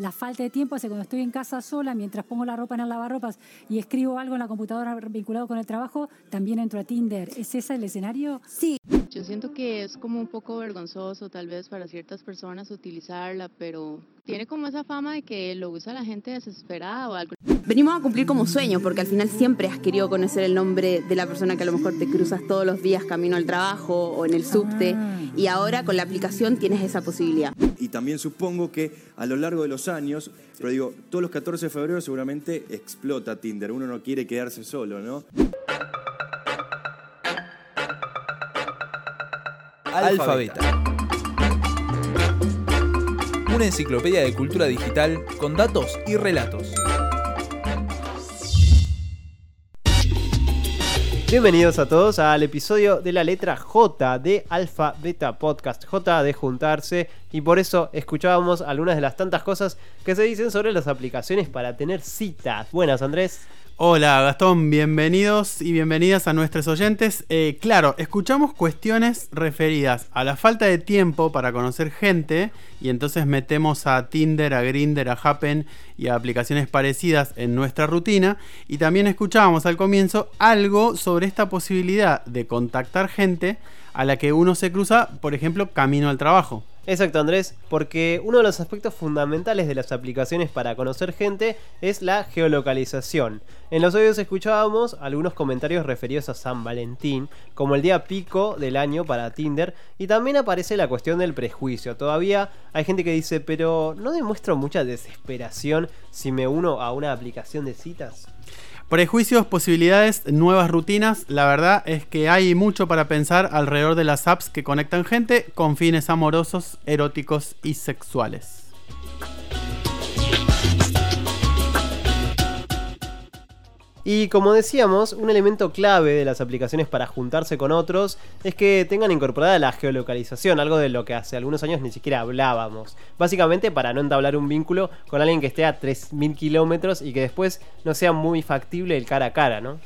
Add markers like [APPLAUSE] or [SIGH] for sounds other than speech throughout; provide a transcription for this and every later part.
la falta de tiempo hace cuando estoy en casa sola, mientras pongo la ropa en el lavarropas y escribo algo en la computadora vinculado con el trabajo, también entro a Tinder. ¿Es ese el escenario? Sí. Yo siento que es como un poco vergonzoso tal vez para ciertas personas utilizarla, pero tiene como esa fama de que lo usa la gente desesperada o algo. Venimos a cumplir como sueño, porque al final siempre has querido conocer el nombre de la persona que a lo mejor te cruzas todos los días camino al trabajo o en el subte, y ahora con la aplicación tienes esa posibilidad. También supongo que a lo largo de los años, pero digo, todos los 14 de febrero seguramente explota Tinder, uno no quiere quedarse solo, ¿no? Alfabeta. Una enciclopedia de cultura digital con datos y relatos. Bienvenidos a todos al episodio de la letra J de Alfa Beta Podcast. J de juntarse y por eso escuchábamos algunas de las tantas cosas que se dicen sobre las aplicaciones para tener citas. Buenas, Andrés. Hola Gastón, bienvenidos y bienvenidas a nuestros oyentes. Eh, claro, escuchamos cuestiones referidas a la falta de tiempo para conocer gente y entonces metemos a Tinder, a Grinder, a Happen y a aplicaciones parecidas en nuestra rutina y también escuchábamos al comienzo algo sobre esta posibilidad de contactar gente a la que uno se cruza, por ejemplo, camino al trabajo. Exacto, Andrés, porque uno de los aspectos fundamentales de las aplicaciones para conocer gente es la geolocalización. En los audios escuchábamos algunos comentarios referidos a San Valentín, como el día pico del año para Tinder, y también aparece la cuestión del prejuicio. Todavía hay gente que dice, pero ¿no demuestro mucha desesperación si me uno a una aplicación de citas? Prejuicios, posibilidades, nuevas rutinas. La verdad es que hay mucho para pensar alrededor de las apps que conectan gente con fines amorosos, eróticos y sexuales. Y como decíamos, un elemento clave de las aplicaciones para juntarse con otros es que tengan incorporada la geolocalización, algo de lo que hace algunos años ni siquiera hablábamos. Básicamente para no entablar un vínculo con alguien que esté a 3.000 kilómetros y que después no sea muy factible el cara a cara, ¿no?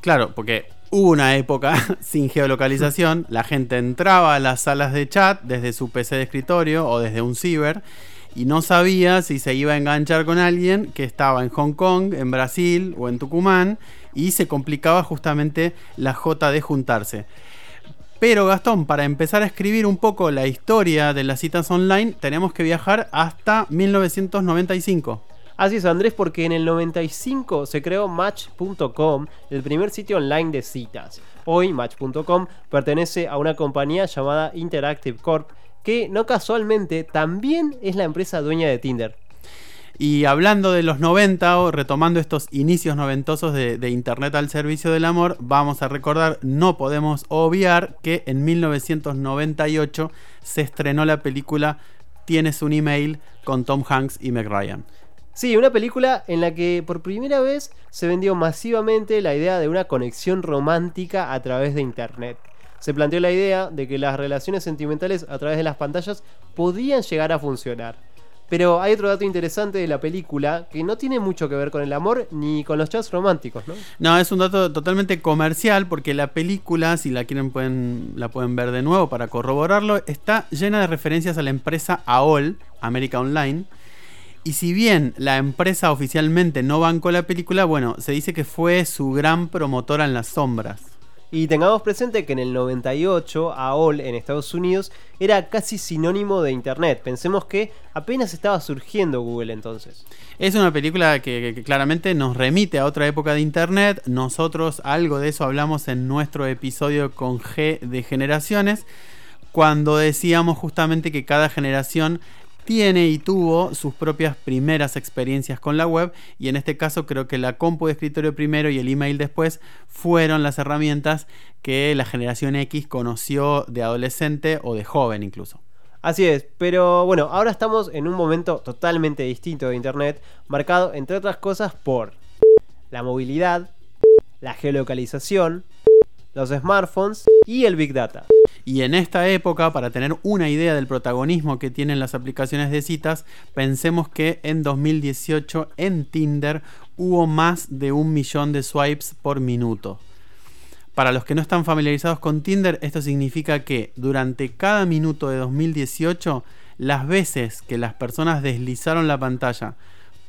Claro, porque hubo una época [LAUGHS] sin geolocalización, la gente entraba a las salas de chat desde su PC de escritorio o desde un ciber y no sabía si se iba a enganchar con alguien que estaba en Hong Kong, en Brasil o en Tucumán y se complicaba justamente la J de juntarse. Pero Gastón, para empezar a escribir un poco la historia de las citas online, tenemos que viajar hasta 1995. Así es, Andrés, porque en el 95 se creó Match.com, el primer sitio online de citas. Hoy Match.com pertenece a una compañía llamada Interactive Corp, que no casualmente también es la empresa dueña de Tinder. Y hablando de los 90 o retomando estos inicios noventosos de, de, Internet al servicio del amor, vamos a recordar, no podemos obviar que en 1998 se estrenó la película Tienes un email con Tom Hanks y Meg Ryan. Sí, una película en la que por primera vez se vendió masivamente la idea de una conexión romántica a través de Internet se planteó la idea de que las relaciones sentimentales a través de las pantallas podían llegar a funcionar. Pero hay otro dato interesante de la película que no tiene mucho que ver con el amor ni con los chats románticos, ¿no? No, es un dato totalmente comercial porque la película, si la quieren pueden, la pueden ver de nuevo para corroborarlo, está llena de referencias a la empresa AOL, América Online. Y si bien la empresa oficialmente no bancó la película, bueno, se dice que fue su gran promotora en las sombras. Y tengamos presente que en el 98 AOL en Estados Unidos era casi sinónimo de Internet. Pensemos que apenas estaba surgiendo Google entonces. Es una película que, que, claramente nos remite a otra época de Internet. Nosotros algo de eso hablamos en nuestro episodio con G de generaciones, cuando decíamos justamente que cada generación tiene y tuvo sus propias primeras experiencias con la web y en este caso creo que la compu de escritorio primero y el email después fueron las herramientas que la generación X conoció de adolescente o de joven incluso. Así es, pero bueno, ahora estamos en un momento totalmente distinto de Internet, marcado entre otras cosas por la movilidad, la geolocalización, los smartphones y el Big Data. Y en esta época, para tener una idea del protagonismo que tienen las aplicaciones de citas, pensemos que en 2018 en Tinder hubo más de un millón de swipes por minuto. Para los que no están familiarizados con Tinder, esto significa que durante cada minuto de 2018 las veces que las personas deslizaron la pantalla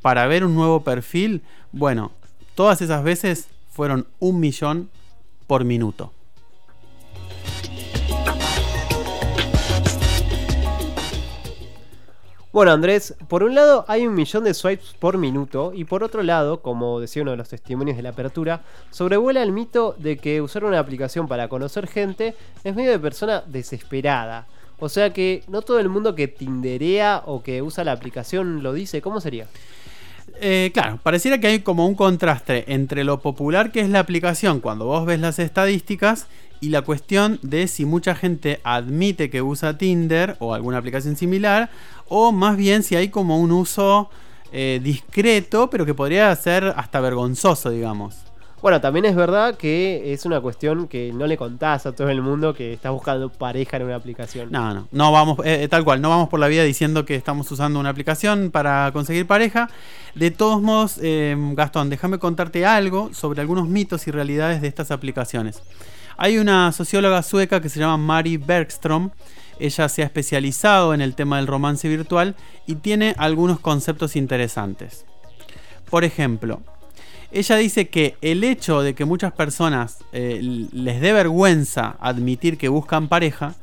para ver un nuevo perfil, bueno, todas esas veces fueron un millón por minuto. Bueno, Andrés, por un lado hay un millón de swipes por minuto y por otro lado, como decía uno de los testimonios de la apertura, sobrevuela el mito de que usar una aplicación para conocer gente es medio de persona desesperada. O sea que no todo el mundo que tinderea o que usa la aplicación lo dice. ¿Cómo sería? Eh, claro, pareciera que hay como un contraste entre lo popular que es la aplicación cuando vos ves las estadísticas y la cuestión de si mucha gente admite que usa Tinder o alguna aplicación similar o más bien si hay como un uso eh, discreto pero que podría ser hasta vergonzoso, digamos. Bueno, también es verdad que es una cuestión que no le contás a todo el mundo que estás buscando pareja en una aplicación. No, no, no vamos, eh, tal cual, no vamos por la vida diciendo que estamos usando una aplicación para conseguir pareja. De todos modos, eh, Gastón, déjame contarte algo sobre algunos mitos y realidades de estas aplicaciones. Hay una socióloga sueca que se llama Mari Bergström. Ella se ha especializado en el tema del romance virtual y tiene algunos conceptos interesantes. Por ejemplo, ella dice que el hecho de que muchas personas eh, les dé vergüenza admitir que buscan pareja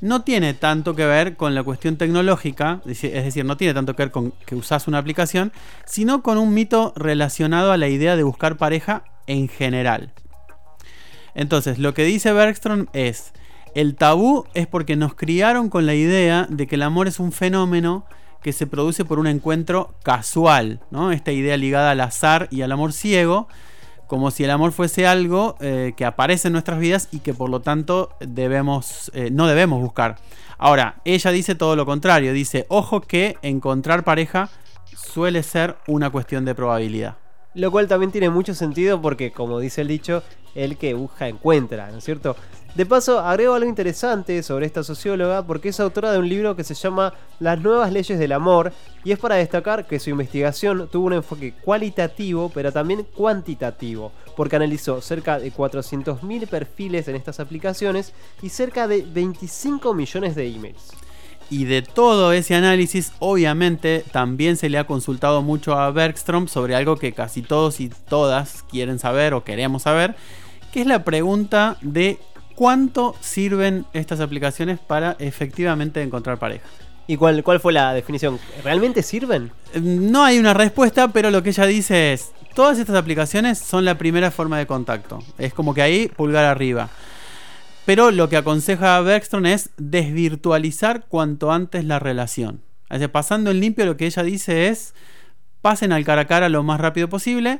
no tiene tanto que ver con la cuestión tecnológica, es decir, no tiene tanto que ver con que usas una aplicación, sino con un mito relacionado a la idea de buscar pareja en general. Entonces, lo que dice Bergstrom es, el tabú es porque nos criaron con la idea de que el amor es un fenómeno que se produce por un encuentro casual, ¿no? Esta idea ligada al azar y al amor ciego, como si el amor fuese algo eh, que aparece en nuestras vidas y que por lo tanto debemos, eh, no debemos buscar. Ahora, ella dice todo lo contrario, dice, ojo que encontrar pareja suele ser una cuestión de probabilidad. Lo cual también tiene mucho sentido porque, como dice el dicho, el que busca encuentra, ¿no es cierto? De paso, agrego algo interesante sobre esta socióloga porque es autora de un libro que se llama Las nuevas leyes del amor y es para destacar que su investigación tuvo un enfoque cualitativo pero también cuantitativo porque analizó cerca de 400.000 perfiles en estas aplicaciones y cerca de 25 millones de emails. Y de todo ese análisis, obviamente, también se le ha consultado mucho a Bergstrom sobre algo que casi todos y todas quieren saber o queremos saber, que es la pregunta de ¿cuánto sirven estas aplicaciones para efectivamente encontrar pareja? ¿Y cuál, cuál fue la definición? ¿Realmente sirven? No hay una respuesta, pero lo que ella dice es, todas estas aplicaciones son la primera forma de contacto. Es como que ahí pulgar arriba. Pero lo que aconseja Bergstrom es desvirtualizar cuanto antes la relación. Así, pasando en limpio, lo que ella dice es pasen al cara a cara lo más rápido posible.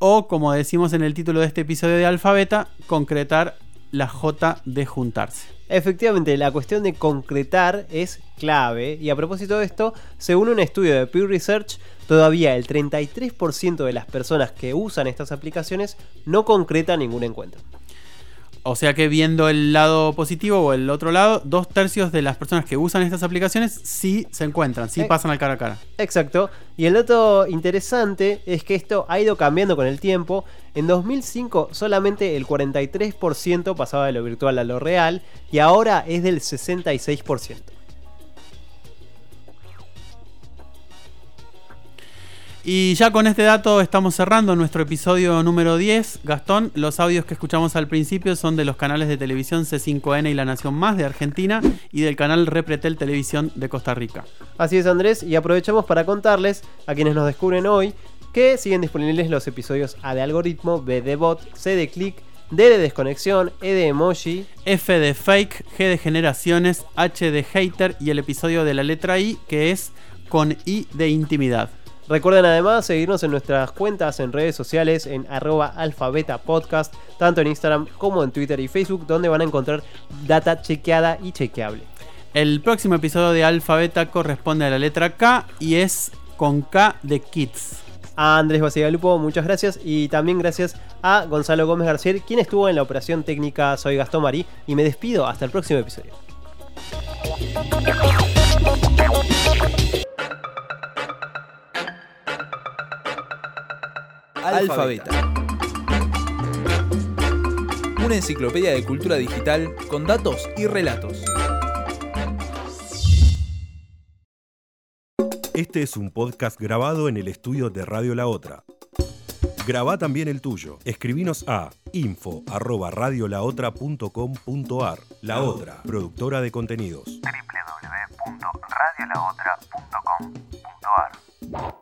O, como decimos en el título de este episodio de Alfabeta, concretar la J de juntarse. Efectivamente, la cuestión de concretar es clave y a propósito de esto, según un estudio de Pew Research, todavía el 33% de las personas que usan estas aplicaciones no concretan ningún encuentro. O sea que viendo el lado positivo o el otro lado, dos tercios de las personas que usan estas aplicaciones sí se encuentran, sí Eh, pasan al cara a cara. Exacto. Y el dato interesante es que esto ha ido cambiando con el tiempo. En 2005 solamente el 43% pasaba de lo virtual a lo real y ahora es del 66%. Y ya con este dato estamos cerrando nuestro episodio número 10. Gastón, los audios que escuchamos al principio son de los canales de televisión C5N y La Nación Más de Argentina y del canal Repretel Televisión de Costa Rica. Así es Andrés, y aprovechamos para contarles a quienes nos descubren hoy que siguen disponibles los episodios A de algoritmo, B de bot, C de click, D de desconexión, E de emoji, F de fake, G de generaciones, H de hater y el episodio de la letra I que es con I de intimidad. Recuerden además seguirnos en nuestras cuentas en redes sociales en arroba alfabeta podcast, tanto en Instagram como en Twitter y Facebook, donde van a encontrar data chequeada y chequeable. El próximo episodio de Alfabeta corresponde a la letra K y es con K de Kids. A Andrés Basigalupo, muchas gracias. Y también gracias a Gonzalo Gómez García, quien estuvo en la operación técnica Soy Gastón Marí. Y me despido hasta el próximo episodio. Alfabeta. Una enciclopedia de cultura digital con datos y relatos. Este es un podcast grabado en el estudio de Radio La Otra. Graba también el tuyo. Escribinos a info@radiolaotra.com.ar. La Otra, productora de contenidos. www.radiolaotra.com.ar